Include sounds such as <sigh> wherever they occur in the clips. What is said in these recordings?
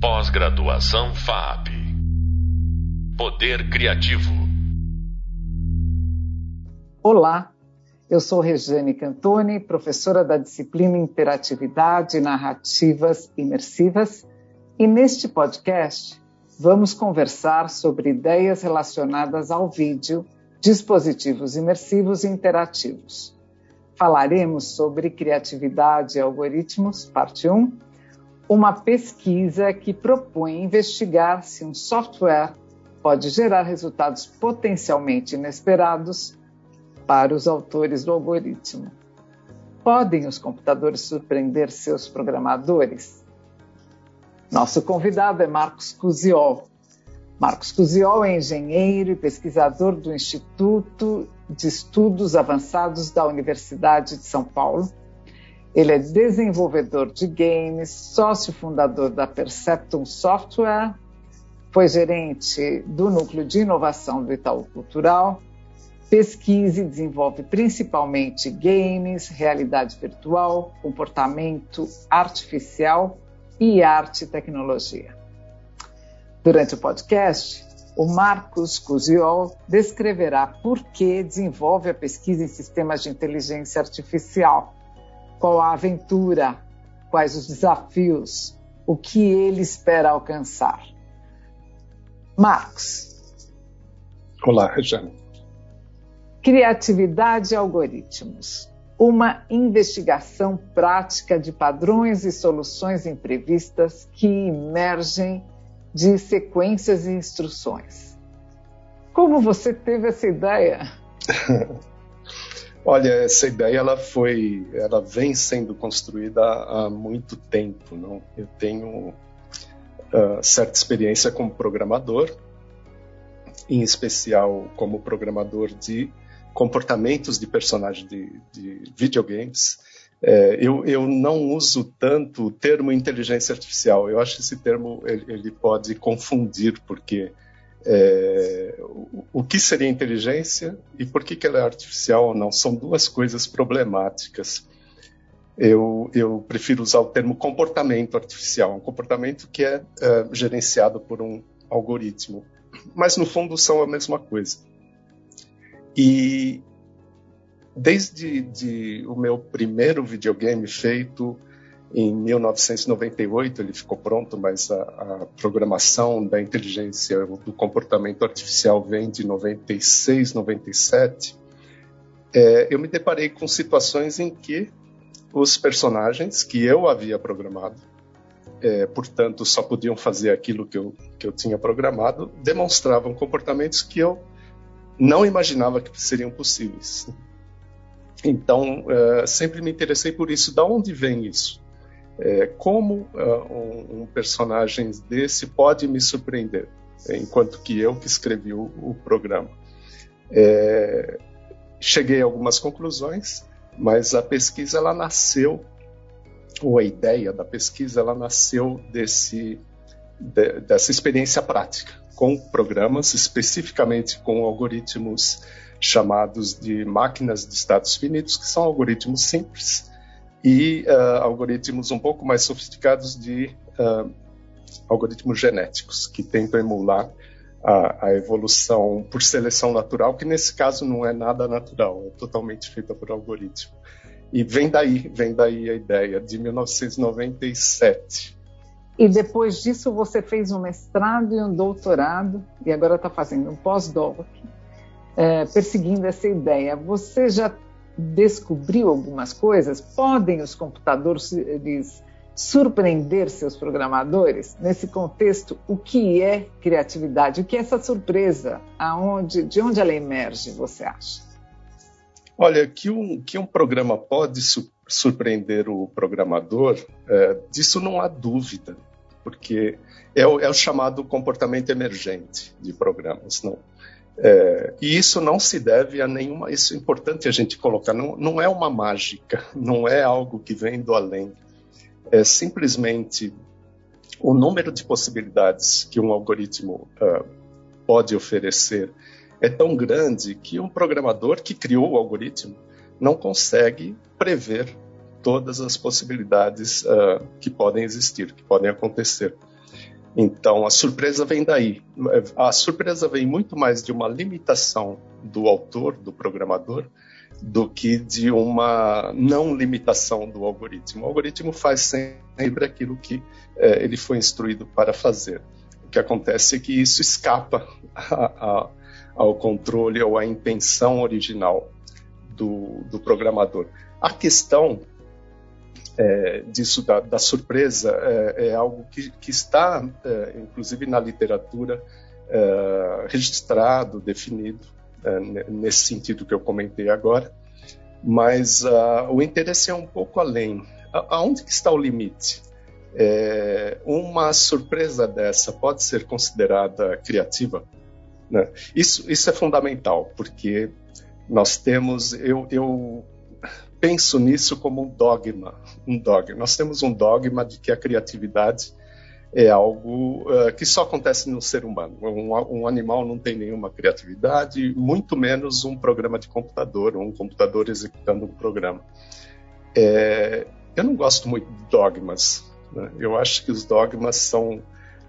Pós-graduação FAP. Poder Criativo. Olá, eu sou Regiane Cantoni, professora da disciplina Interatividade Narrativas Imersivas, e neste podcast vamos conversar sobre ideias relacionadas ao vídeo, dispositivos imersivos e interativos. Falaremos sobre criatividade e algoritmos, parte 1, uma pesquisa que propõe investigar se um software pode gerar resultados potencialmente inesperados para os autores do algoritmo. Podem os computadores surpreender seus programadores? Nosso convidado é Marcos Cusiol. Marcos Cusiol é engenheiro e pesquisador do Instituto de Estudos Avançados da Universidade de São Paulo. Ele é desenvolvedor de games, sócio fundador da Perceptum Software, foi gerente do Núcleo de Inovação do Itaú Cultural, pesquisa e desenvolve principalmente games, realidade virtual, comportamento artificial e arte e tecnologia. Durante o podcast, o Marcos Cusiol descreverá por que desenvolve a pesquisa em sistemas de inteligência artificial, qual a aventura, quais os desafios, o que ele espera alcançar. Marcos. Olá, Rejane. Criatividade e algoritmos uma investigação prática de padrões e soluções imprevistas que emergem de sequências e instruções. Como você teve essa ideia? <laughs> Olha, essa ideia ela foi, ela vem sendo construída há muito tempo. Não? Eu tenho uh, certa experiência como programador, em especial como programador de comportamentos de personagens de, de videogames. É, eu, eu, não uso tanto o termo inteligência artificial. Eu acho que esse termo ele, ele pode confundir, porque é, o, o, que seria inteligência e por que, que ela é artificial ou não são duas coisas problemáticas. Eu, eu, prefiro usar o termo comportamento artificial, um comportamento que é, é gerenciado por um algoritmo, mas no fundo são a mesma coisa. E desde de o meu primeiro videogame feito em 1998, ele ficou pronto, mas a, a, programação da inteligência do comportamento artificial vem de 96, 97. É, eu me deparei com situações em que os personagens que eu havia programado, é, portanto, só podiam fazer aquilo que eu, que eu tinha programado, demonstravam comportamentos que eu não imaginava que seriam possíveis. Então, uh, sempre me interessei por isso. Da onde vem isso? É, como uh, um, um, personagem desse pode me surpreender, enquanto que eu que escrevi o, o programa? É, cheguei a algumas conclusões, mas a pesquisa ela nasceu, ou a ideia da pesquisa ela nasceu desse, de, dessa experiência prática com programas, especificamente com algoritmos chamados de máquinas de estados finitos, que são algoritmos simples, e uh, algoritmos um pouco mais sofisticados de uh, algoritmos genéticos, que tentam emular a, a, evolução por seleção natural, que nesse caso não é nada natural, é totalmente feita por algoritmo. E vem daí, vem daí a ideia, de 1997. E depois disso você fez um mestrado e um doutorado, e agora está fazendo um pós-doc, é, perseguindo essa ideia. Você já descobriu algumas coisas? Podem os computadores surpreender seus programadores? Nesse contexto, o que é criatividade? O que é essa surpresa? Aonde, de onde ela emerge, você acha? Olha, que um, que um programa pode su surpreender o programador, é, disso não há dúvida porque é o, é o chamado comportamento emergente de programas, não? É, e isso não se deve a nenhuma. Isso é importante a gente colocar. Não, não é uma mágica, <laughs> não é algo que vem do além. É simplesmente o número de possibilidades que um algoritmo uh, pode oferecer é tão grande que um programador que criou o algoritmo não consegue prever todas as possibilidades uh, que podem existir, que podem acontecer. Então, a surpresa vem daí. A surpresa vem muito mais de uma limitação do autor, do programador, do que de uma não limitação do algoritmo. O algoritmo faz sempre aquilo que é, ele foi instruído para fazer. O que acontece é que isso escapa <laughs> a, a, ao controle ou à intenção original do, do programador. A questão é, disso da, da surpresa é, é, algo que, que está, é, inclusive na literatura, é, registrado, definido, é, nesse sentido que eu comentei agora. Mas uh, o interesse é um pouco além. A, aonde que está o limite? uma surpresa dessa pode ser considerada criativa? Né? Isso, isso é fundamental, porque nós temos, eu, eu penso nisso como um dogma, um dogma. Nós temos um dogma de que a criatividade é algo uh, que só acontece no ser humano. Um, um, animal não tem nenhuma criatividade, muito menos um programa de computador, um computador executando um programa. É, eu não gosto muito de dogmas. Né? Eu acho que os dogmas são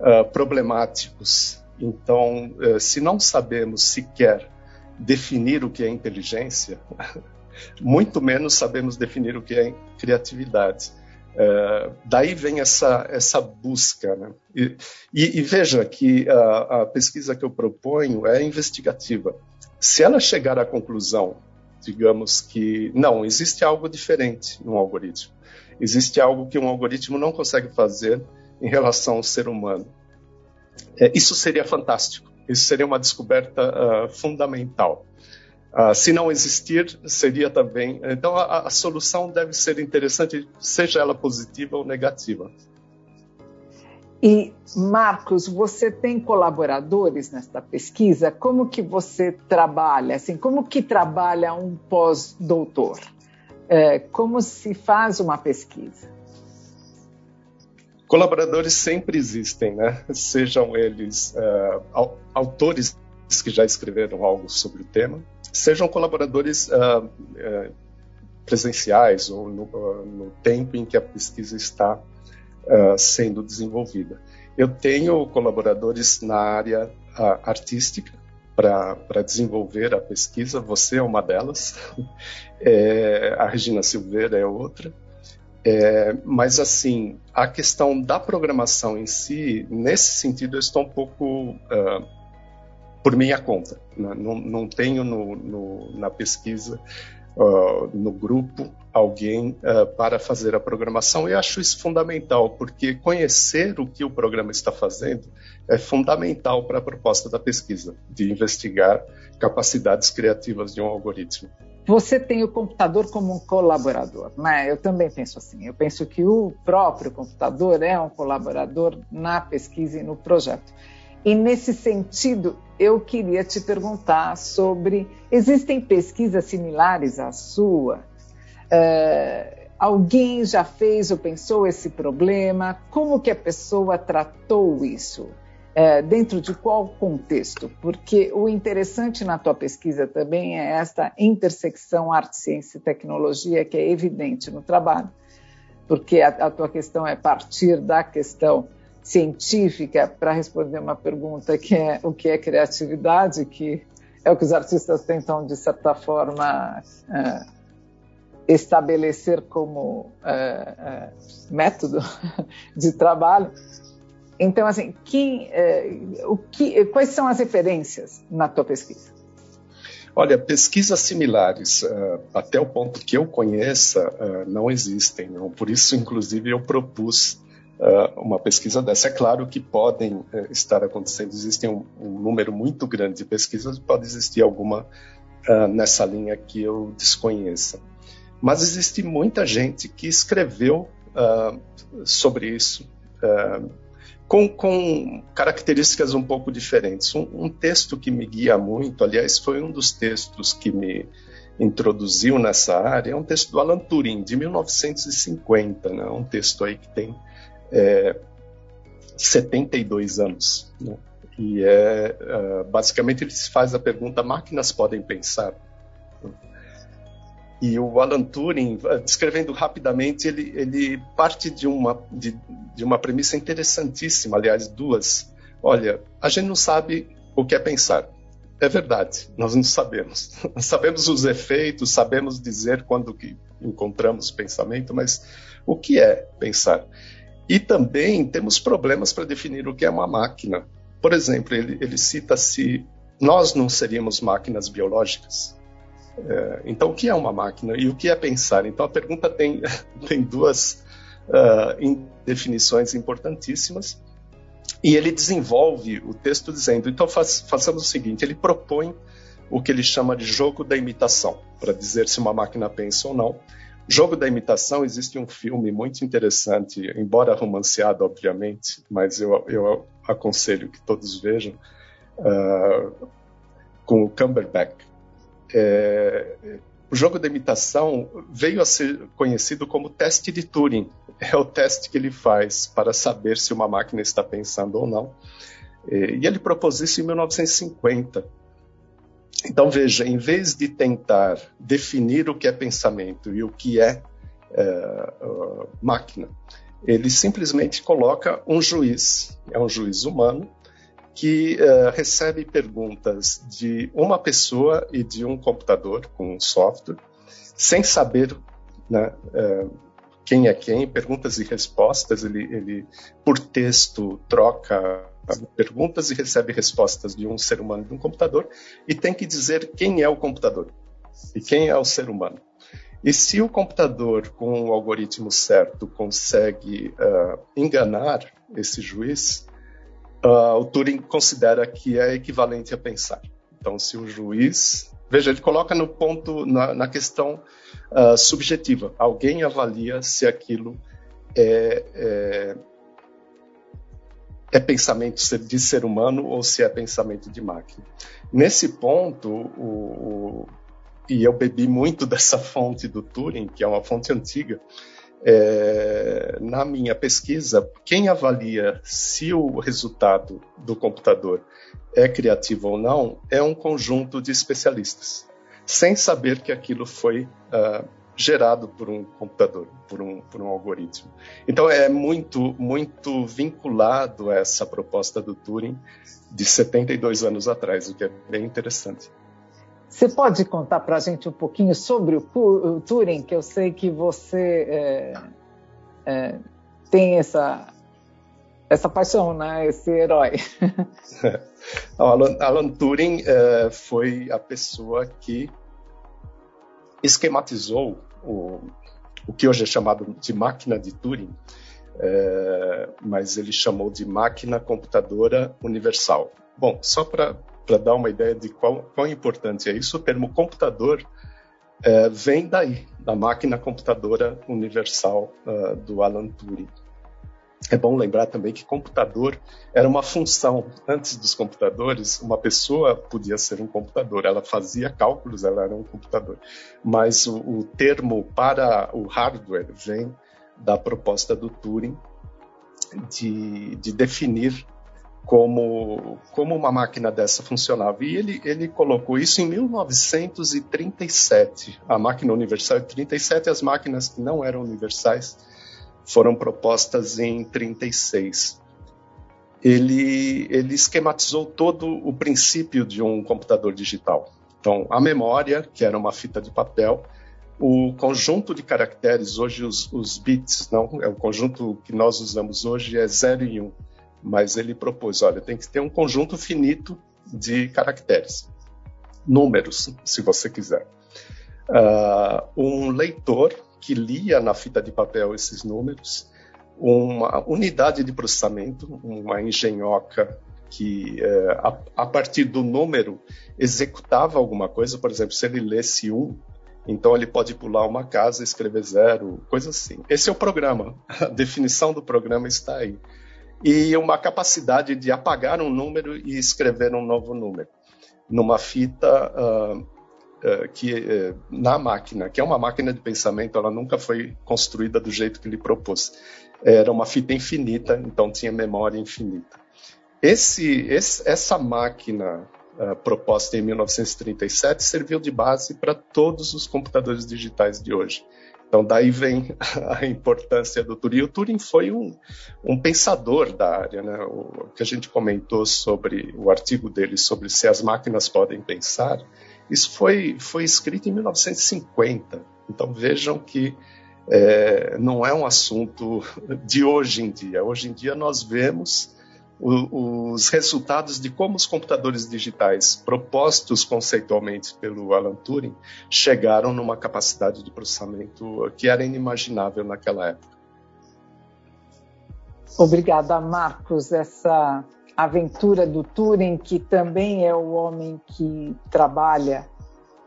uh, problemáticos. Então, uh, se não sabemos sequer definir o que é inteligência, <laughs> muito menos sabemos definir o que é criatividade. Uh, daí vem essa, essa busca. Né? E, e, e, veja que a, a, pesquisa que eu proponho é investigativa. Se ela chegar à conclusão, digamos que não, existe algo diferente no algoritmo, existe algo que um algoritmo não consegue fazer em relação ao ser humano, é, isso seria fantástico. Isso seria uma descoberta uh, fundamental. Uh, se não existir, seria também. Então, a, a, solução deve ser interessante, seja ela positiva ou negativa. E, Marcos, você tem colaboradores nesta pesquisa? Como que você trabalha? Assim, como que trabalha um pós-doutor? É, como se faz uma pesquisa? Colaboradores sempre existem, né? Sejam eles uh, autores que já escreveram algo sobre o tema, sejam colaboradores uh, uh, presenciais ou no, uh, no, tempo em que a pesquisa está sendo desenvolvida. Eu tenho colaboradores na área artística para desenvolver a pesquisa, você é uma delas, <laughs> é, a Regina Silveira é outra. É, mas, assim, a questão da programação em si, nesse sentido, eu estou um pouco por minha conta. Né? Não, não tenho no, no, na pesquisa, uh, no grupo, alguém uh, para fazer a programação e acho isso fundamental, porque conhecer o que o programa está fazendo é fundamental para a proposta da pesquisa, de investigar capacidades criativas de um algoritmo. Você tem o computador como um colaborador, né? Eu também penso assim. Eu penso que o próprio computador é um colaborador na pesquisa e no projeto. E nesse sentido, eu queria te perguntar sobre: existem pesquisas similares à sua? Uh, alguém já fez ou pensou esse problema? Como que a pessoa tratou isso? Uh, dentro de qual contexto? Porque o interessante na tua pesquisa também é esta intersecção arte, ciência e tecnologia que é evidente no trabalho, porque a, a tua questão é partir da questão científica para responder uma pergunta que é o que é criatividade, que é o que os artistas tentam, de certa forma, é, estabelecer como é, é, método <laughs> de trabalho. Então, assim, que, o que, quais são as referências na tua pesquisa? Olha, pesquisas similares, até o ponto que eu conheça, não existem. Não? Por isso, inclusive, eu propus uh, uma pesquisa dessa. É claro que podem uh, estar acontecendo, existem um, um, número muito grande de pesquisas, pode existir alguma uh, nessa linha que eu desconheça. Mas existe muita gente que escreveu sobre isso, com, com, características um pouco diferentes. Um, um, texto que me guia muito, aliás, foi um dos textos que me introduziu nessa área, é um texto do Alan Turing, de 1950, né? um texto aí que tem é, 72 anos. Né? E é, uh, basicamente ele se faz a pergunta: máquinas podem pensar? E o Alan Turing, descrevendo rapidamente, ele, ele parte de uma, de, de uma premissa interessantíssima, aliás, duas. Olha, a gente não sabe o que é pensar. É verdade, nós não sabemos. <laughs> sabemos os efeitos, sabemos dizer quando que encontramos pensamento, mas o que é pensar? E também temos problemas para definir o que é uma máquina. Por exemplo, ele, ele cita se nós não seríamos máquinas biológicas. É, então, o que é uma máquina e o que é pensar? Então, a pergunta tem, <laughs> tem duas uh, definições importantíssimas. E ele desenvolve o texto dizendo: então, faz, façamos o seguinte: ele propõe o que ele chama de jogo da imitação, para dizer se uma máquina pensa ou não. Jogo da imitação, existe um filme muito interessante, embora romanceado, obviamente, mas eu, eu aconselho que todos vejam, uh, com o Cumberbatch. É, o jogo da imitação veio a ser conhecido como teste de Turing. É o teste que ele faz para saber se uma máquina está pensando ou não. E ele propôs isso em 1950. Então, veja, em vez de tentar definir o que é pensamento e o que é, é máquina, ele simplesmente coloca um juiz, é um juiz humano, que uh, recebe perguntas de uma pessoa e de um computador com um software, sem saber né, uh, quem é quem, perguntas e respostas, ele, ele por texto troca perguntas e recebe respostas de um ser humano e de um computador, e tem que dizer quem é o computador e quem é o ser humano. E se o computador, com o algoritmo certo, consegue uh, enganar esse juiz, uh, o Turing considera que é equivalente a pensar. Então, se o juiz. Veja, ele coloca no ponto, na, na questão uh, subjetiva. Alguém avalia se aquilo é, é, é, pensamento de ser humano ou se é pensamento de máquina. Nesse ponto, o, o, e eu bebi muito <laughs> dessa fonte do Turing, que é uma fonte antiga, é, na minha pesquisa, quem avalia se o resultado do computador é criativo ou não é um conjunto de especialistas, sem saber que aquilo foi uh, gerado por um computador, por um, por um algoritmo. Então é muito, muito vinculado a essa proposta do Turing de 72 anos atrás, o que é bem interessante. Você pode contar para a gente um pouquinho sobre o, Turing, que eu sei que você é, é, tem essa, essa paixão, né? esse herói. <laughs> Alan, Alan, Turing é, foi a pessoa que esquematizou o, o que hoje é chamado de máquina de Turing, é, mas ele chamou de máquina computadora universal. Bom, só para dar uma ideia de qual, quão importante é isso, o termo computador é, vem daí, da máquina computadora universal uh, do Alan Turing. É bom lembrar também que computador era uma função. Antes dos computadores, uma pessoa podia ser um computador, ela fazia cálculos, ela era um computador. Mas o, o termo para o hardware vem da proposta do Turing de, de definir como, como uma máquina dessa funcionava. E ele, ele colocou isso em 1937. A máquina universal é 37, as máquinas que não eram universais foram propostas em 36. Ele, ele esquematizou todo o princípio de um computador digital. Então, a memória, que era uma fita de papel, o conjunto de caracteres, hoje os, os bits, não, é o conjunto que nós usamos hoje é 0 e 1. Um mas ele propôs, olha, tem que ter um conjunto finito de caracteres, números, se você quiser. Uh, um leitor que lia na fita de papel esses números, uma unidade de processamento, uma engenhoca que, uh, a, a, partir do número, executava alguma coisa, por exemplo, se ele lesse um, então ele pode pular uma casa, escrever zero, coisa assim. Esse é o programa, a definição do programa está aí e uma capacidade de apagar um número e escrever um novo número numa fita uh, que uh, na máquina, que é uma máquina de pensamento, ela nunca foi construída do jeito que ele propôs. Era uma fita infinita, então tinha memória infinita. Esse, esse essa máquina uh, proposta em 1937 serviu de base para todos os computadores digitais de hoje. Então, daí vem <laughs> a importância do Turing. O Turing foi um, um pensador da área. Né? O, que a gente comentou sobre o artigo dele sobre se as máquinas podem pensar, isso foi, foi escrito em 1950. Então, vejam que é, não é um assunto de hoje em dia. Hoje em dia, nós vemos o, os resultados de como os computadores digitais propostos conceitualmente pelo Alan Turing chegaram numa capacidade de processamento que era inimaginável naquela época. Obrigada, Marcos. Essa aventura do Turing, que também é o homem que trabalha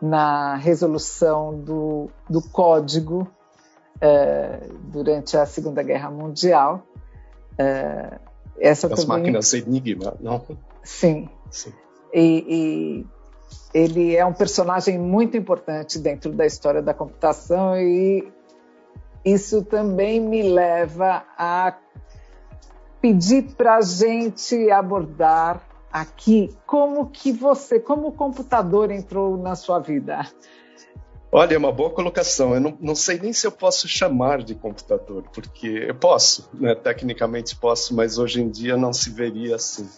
na resolução do, do código eh, durante a Segunda Guerra Mundial. Eh, essa As também... máquinas Enigma, não? Sim. Sim. E, e, ele é um personagem muito importante dentro da história da computação e isso também me leva a pedir para a gente abordar aqui como que você, como o computador entrou na sua vida. Olha, é uma boa colocação. Eu não, não, sei nem se eu posso chamar de computador, porque eu posso, né? tecnicamente posso, mas hoje em dia não se veria assim.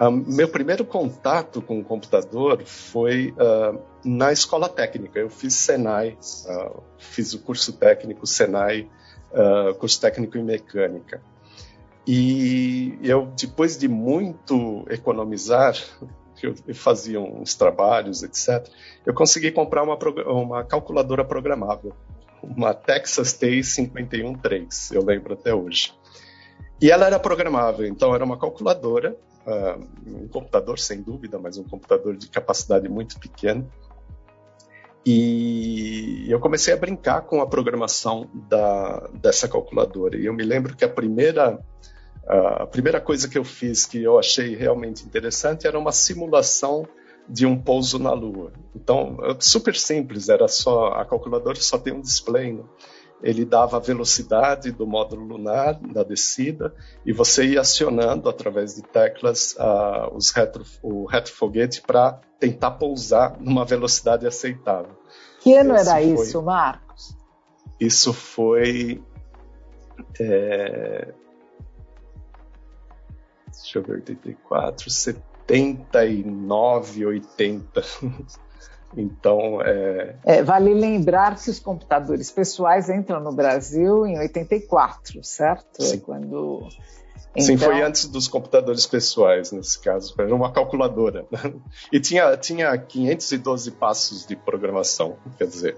Uh, meu primeiro contato com o computador foi uh, na escola técnica. Eu fiz Senai, uh, fiz o curso técnico Senai, curso técnico em mecânica. E eu, depois de muito economizar, <laughs> eu, fazia uns trabalhos, etc., eu consegui comprar uma, uma calculadora programável, uma Texas T513, eu lembro até hoje. E ela era programável, então era uma calculadora, uh, um computador sem dúvida, mas um computador de capacidade muito pequena. E eu comecei a brincar com a programação da, dessa calculadora. E eu me lembro que a primeira a primeira coisa que eu fiz que eu achei realmente interessante era uma simulação de um pouso na Lua. Então, super simples, era só a calculadora só tem um display. Né? Ele dava a velocidade do módulo lunar da descida e você ia acionando através de teclas uh, os retro, o retrofoguete para tentar pousar numa velocidade aceitável. Que ano Esse era foi, isso, Marcos? Isso foi é, deixa eu ver, 84, 79, 80. Então, é... é... Vale lembrar que os computadores pessoais entram no Brasil em 84, certo? Sim. É quando... Então... Sim, foi então antes dos computadores pessoais, nesse caso. Era uma calculadora. <laughs> E tinha, tinha 512 passos de programação, quer dizer,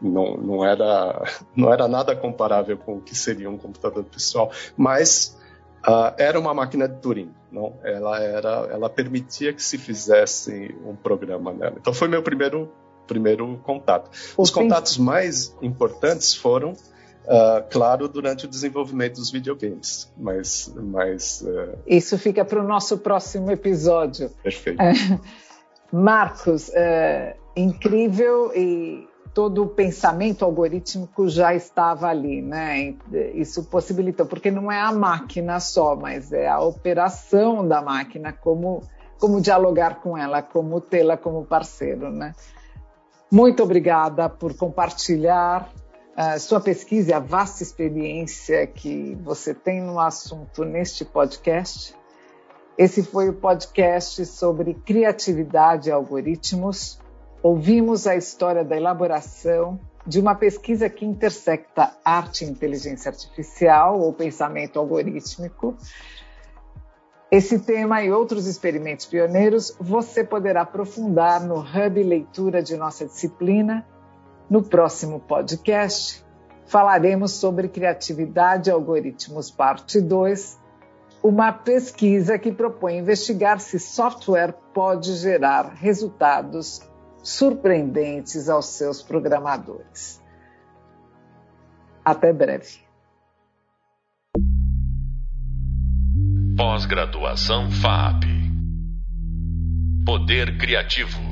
não, não, era, <laughs> não era nada comparável com o que seria um computador pessoal. Mas Uh, era uma máquina de Turing, não? Ela era, ela permitia que se fizesse um programa nela. Então foi meu primeiro primeiro contato. Os contatos mais importantes foram, uh, claro, durante o desenvolvimento dos videogames, mas, mas uh... isso fica para o nosso próximo episódio. Perfeito. <laughs> Marcos, incrível e todo o pensamento algorítmico já estava ali, né? Isso possibilitou, porque não é a máquina só, mas é a operação da máquina, como, como dialogar com ela, como tê-la como parceiro, né? Muito obrigada por compartilhar a sua pesquisa e a vasta experiência que você tem no assunto neste podcast. Esse foi o podcast sobre criatividade e algoritmos ouvimos a história da elaboração de uma pesquisa que intersecta arte e inteligência artificial ou pensamento algorítmico. Esse tema e outros experimentos pioneiros você poderá aprofundar no Hub Leitura de nossa disciplina. No próximo podcast, falaremos sobre criatividade e algoritmos, parte 2, uma pesquisa que propõe investigar se software pode gerar resultados surpreendentes aos seus programadores. Até breve. Pós-graduação FAP. Poder Criativo.